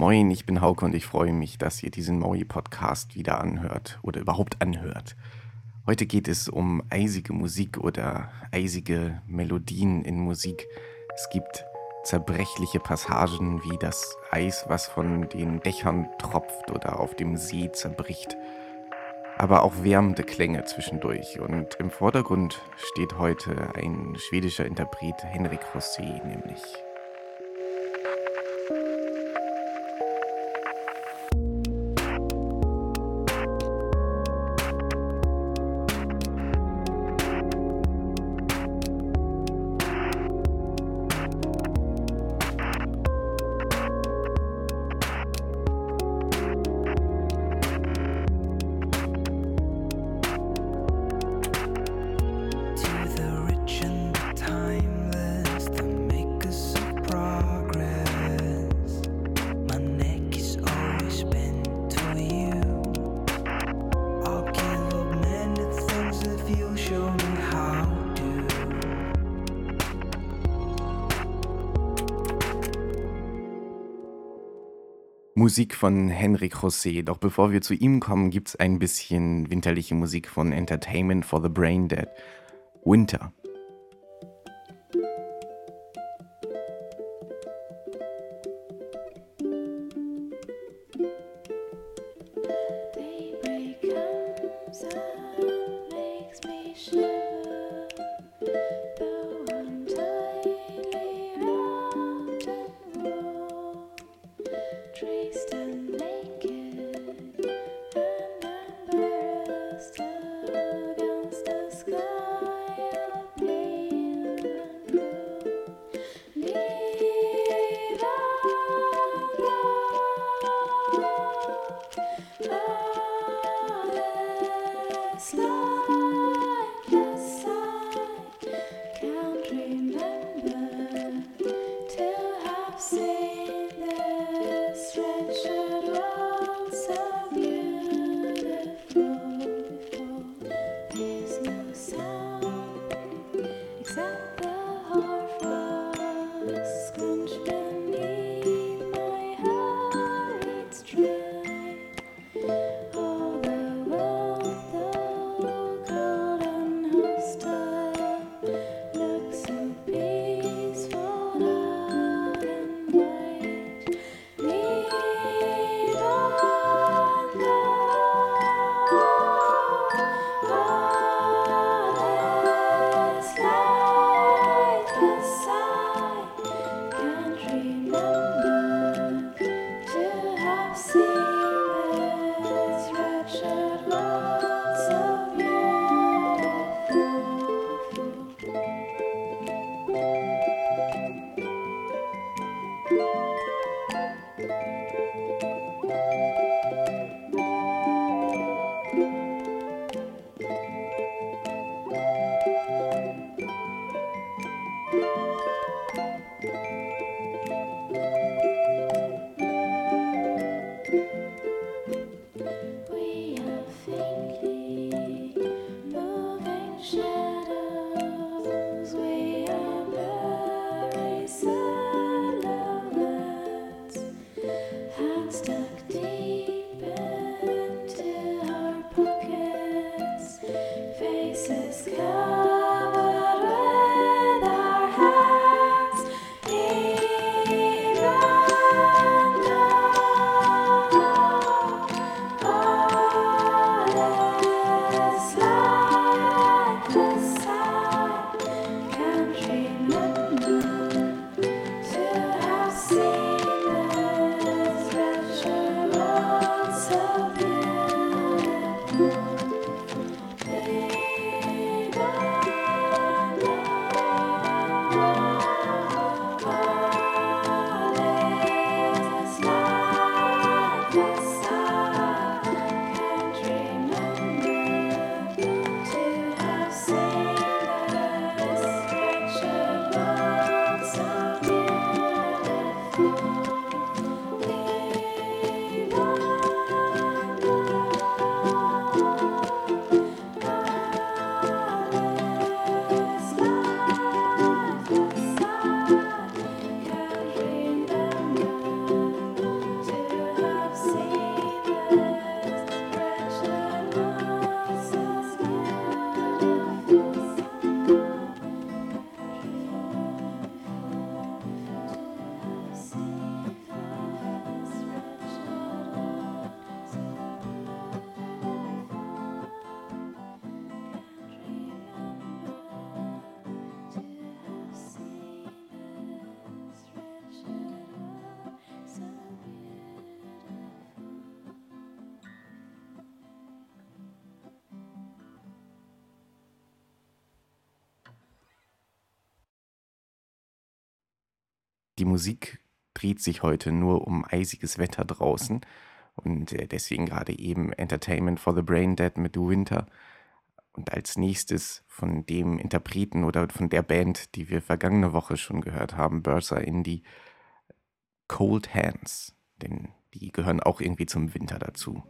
Moin, ich bin Hauke und ich freue mich, dass ihr diesen Maui-Podcast wieder anhört oder überhaupt anhört. Heute geht es um eisige Musik oder eisige Melodien in Musik. Es gibt zerbrechliche Passagen wie das Eis, was von den Dächern tropft oder auf dem See zerbricht. Aber auch wärmende Klänge zwischendurch. Und im Vordergrund steht heute ein schwedischer Interpret, Henrik Rosé nämlich. Musik von Henrik José. Doch bevor wir zu ihm kommen, gibt es ein bisschen winterliche Musik von Entertainment for the Brain Dead. Winter. Musik dreht sich heute nur um eisiges Wetter draußen und äh, deswegen gerade eben Entertainment for the Brain Dead mit The Winter. Und als nächstes von dem Interpreten oder von der Band, die wir vergangene Woche schon gehört haben, Bursa Indie, Cold Hands. Denn die gehören auch irgendwie zum Winter dazu.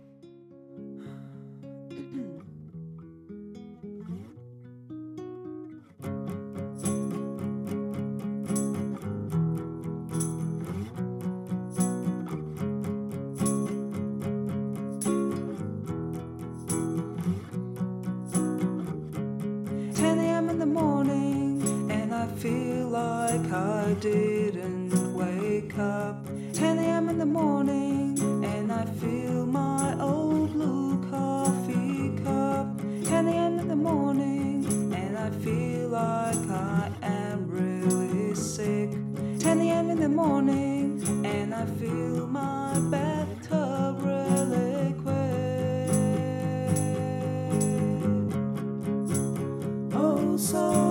like I didn't wake up. 10 a.m. in the morning, and I feel my old blue coffee cup. 10 a.m. in the morning, and I feel like I am really sick. 10 a.m. in the morning, and I feel my bathtub really. Oh, so.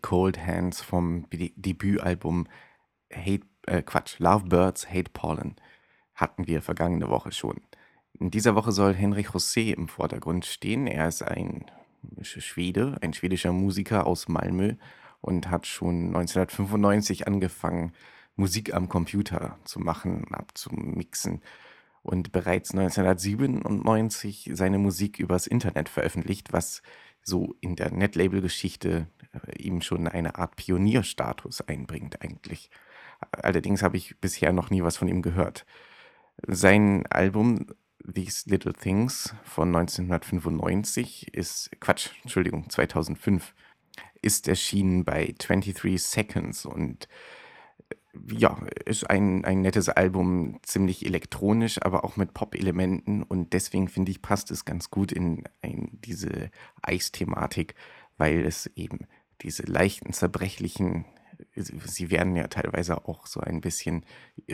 Cold Hands vom Debütalbum Hate, äh, Quatsch, Love Birds, Hate Pollen hatten wir vergangene Woche schon. In dieser Woche soll Henrik José im Vordergrund stehen. Er ist ein Schwede, ein schwedischer Musiker aus Malmö und hat schon 1995 angefangen, Musik am Computer zu machen, abzumixen und bereits 1997 seine Musik übers Internet veröffentlicht, was so in der Netlabel-Geschichte äh, ihm schon eine Art Pionierstatus einbringt eigentlich. Allerdings habe ich bisher noch nie was von ihm gehört. Sein Album These Little Things von 1995 ist, Quatsch, Entschuldigung, 2005, ist erschienen bei 23 Seconds und ja, ist ein, ein nettes Album, ziemlich elektronisch, aber auch mit Pop-Elementen. Und deswegen finde ich, passt es ganz gut in ein, diese Eisthematik, weil es eben diese leichten, zerbrechlichen, sie werden ja teilweise auch so ein bisschen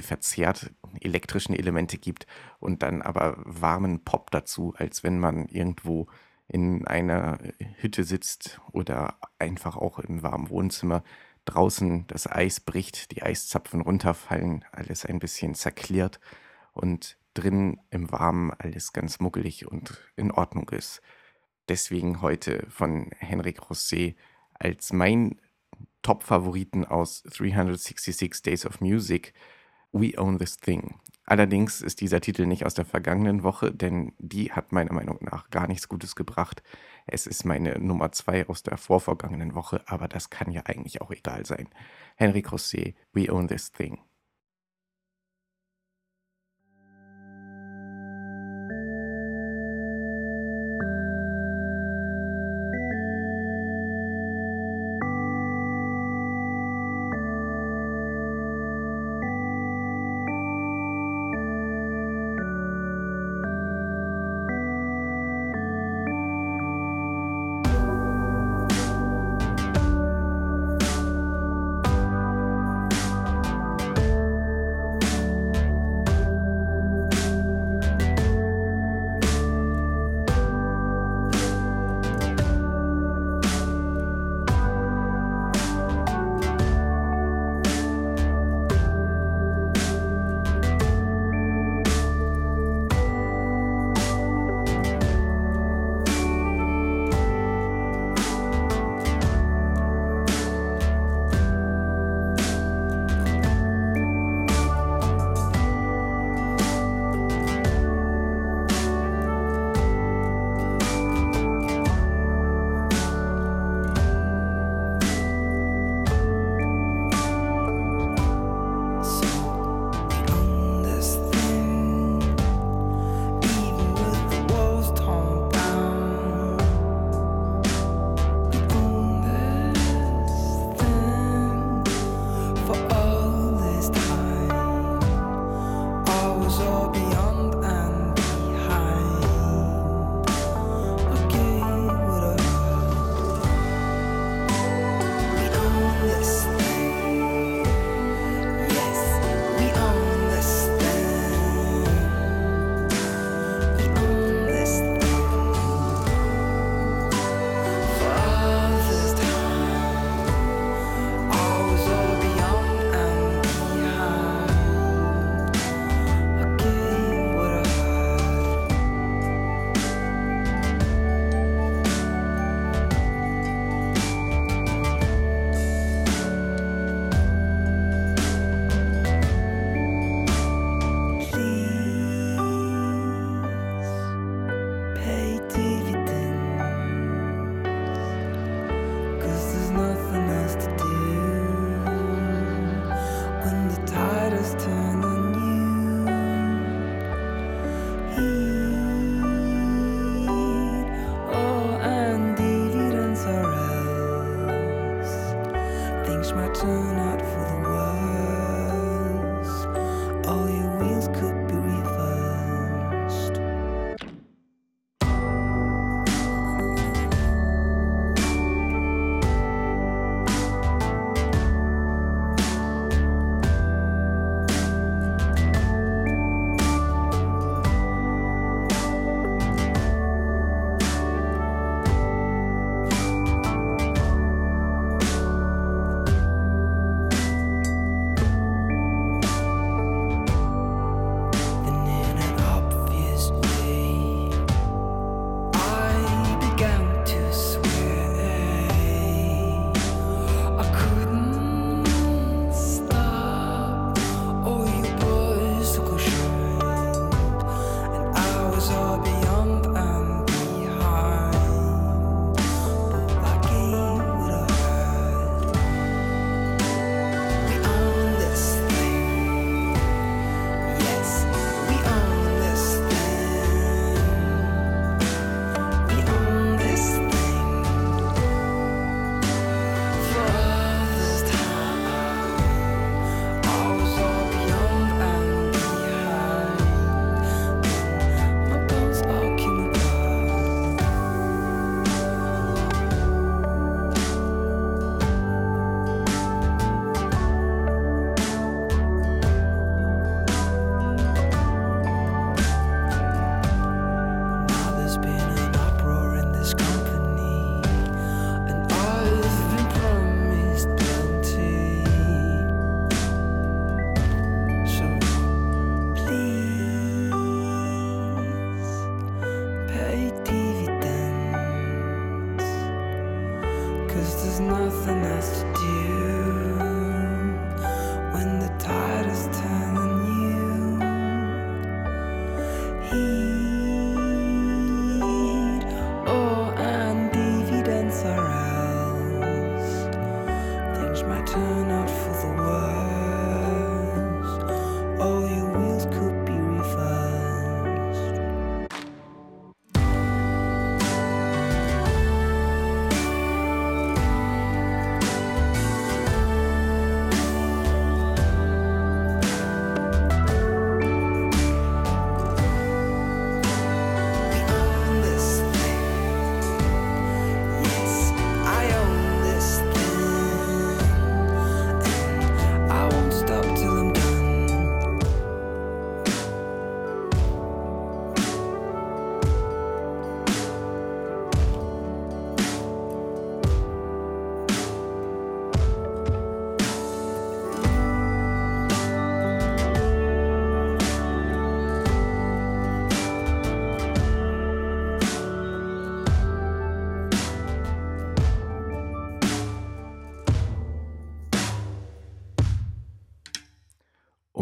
verzerrt, elektrischen Elemente gibt und dann aber warmen Pop dazu, als wenn man irgendwo in einer Hütte sitzt oder einfach auch im warmen Wohnzimmer draußen das Eis bricht, die Eiszapfen runterfallen, alles ein bisschen zerklirrt und drin im Warmen alles ganz muckelig und in Ordnung ist. Deswegen heute von Henrik Rosset als mein Top-Favoriten aus 366 Days of Music We Own This Thing. Allerdings ist dieser Titel nicht aus der vergangenen Woche, denn die hat meiner Meinung nach gar nichts Gutes gebracht. Es ist meine Nummer zwei aus der vorvergangenen Woche, aber das kann ja eigentlich auch egal sein. Henry Crosset, We Own This Thing.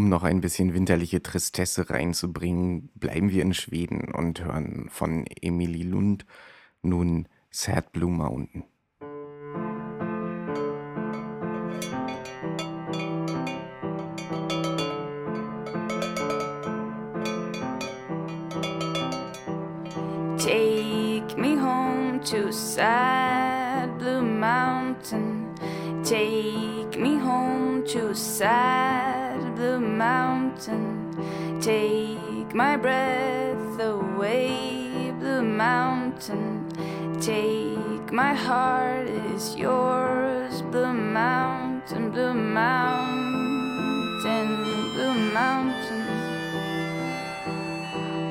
Noch ein bisschen winterliche Tristesse reinzubringen, bleiben wir in Schweden und hören von Emily Lund nun Sad Blue Mountain. Take me home to sad blue mountain. Take me home to sad blue mountain. Take my breath away, blue mountain. Take my heart is yours, blue mountain, blue mountain, blue mountain.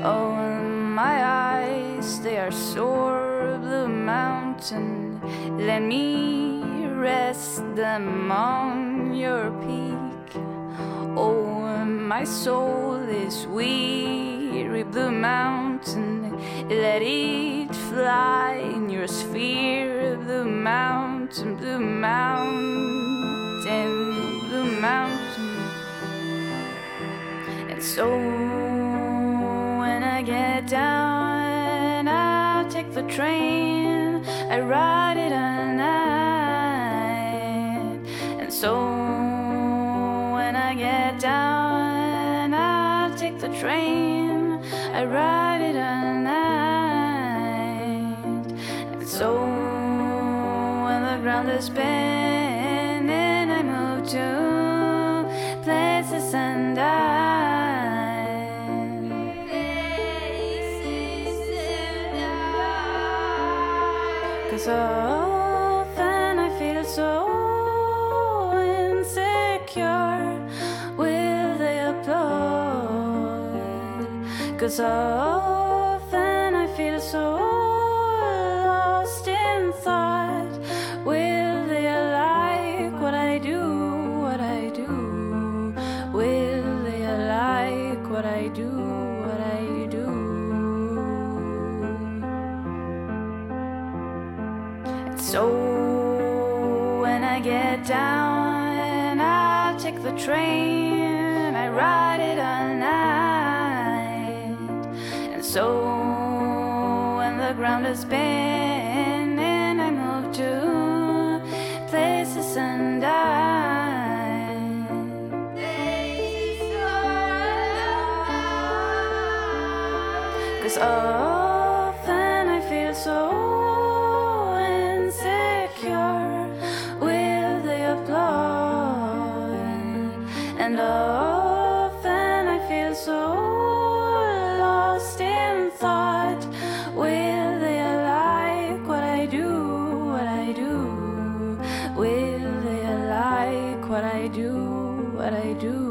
Oh, my eyes, they are sore, blue mountain. Let me rest them on your peak. Oh, my soul is weary, blue mountain. Let it fly in your sphere, blue mountain, blue mountain, blue mountain. And so when I get down, I'll take the train. I ride train. I ride it all night. And so when the ground is bending, I move to places and I. Cause often I feel so applaud? Cause often I feel so lost in thought. Will they like what I do? What I do? Will they like what I do? What I do? So when I get down, I'll take the train. around us bare. What I do? What I do?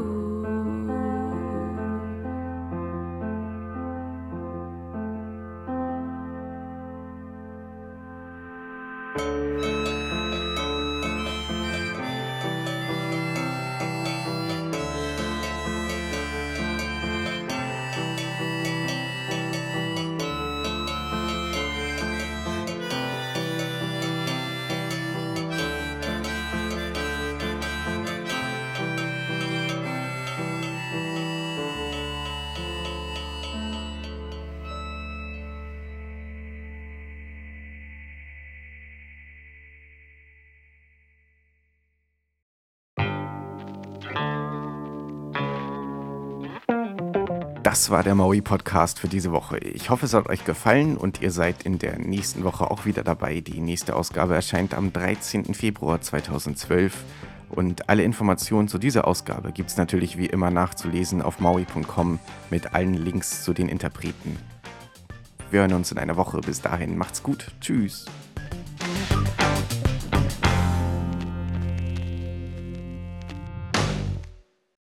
Das war der Maui Podcast für diese Woche. Ich hoffe, es hat euch gefallen und ihr seid in der nächsten Woche auch wieder dabei. Die nächste Ausgabe erscheint am 13. Februar 2012 und alle Informationen zu dieser Ausgabe gibt es natürlich wie immer nachzulesen auf maui.com mit allen Links zu den Interpreten. Wir hören uns in einer Woche. Bis dahin, macht's gut. Tschüss.